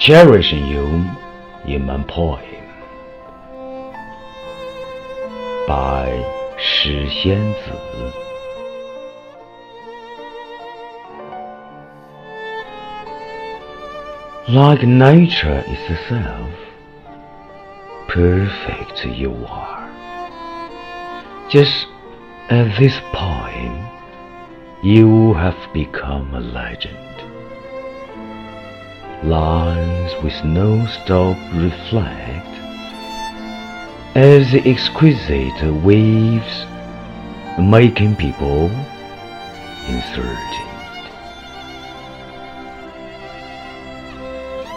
cherishing you in my poem by 石仙子。Like nature itself, perfect you are. Just as this poem, you have become a legend. Lines with no stop reflect as the exquisite waves making people insurgent.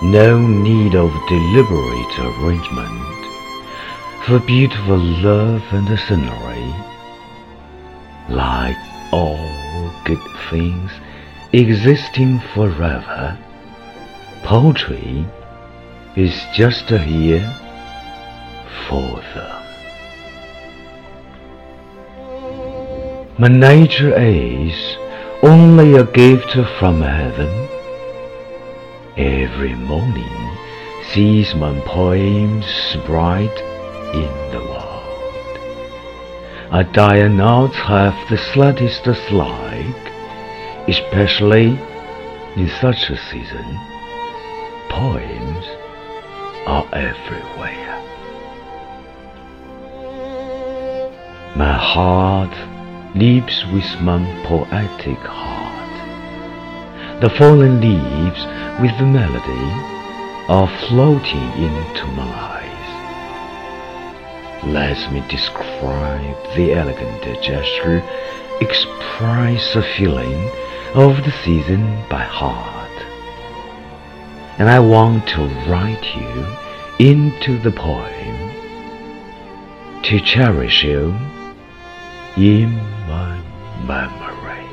No need of deliberate arrangement for beautiful love and scenery. Like all good things existing forever, poetry is just here for them. My nature is only a gift from heaven. Every morning sees my poems bright in the world. I dare not have the slightest dislike, especially in such a season. Poems are everywhere. My heart leaps with my poetic heart. The fallen leaves with the melody are floating into my eyes. Let me describe the elegant gesture, express a feeling of the season by heart. And I want to write you into the poem to cherish you in my memory.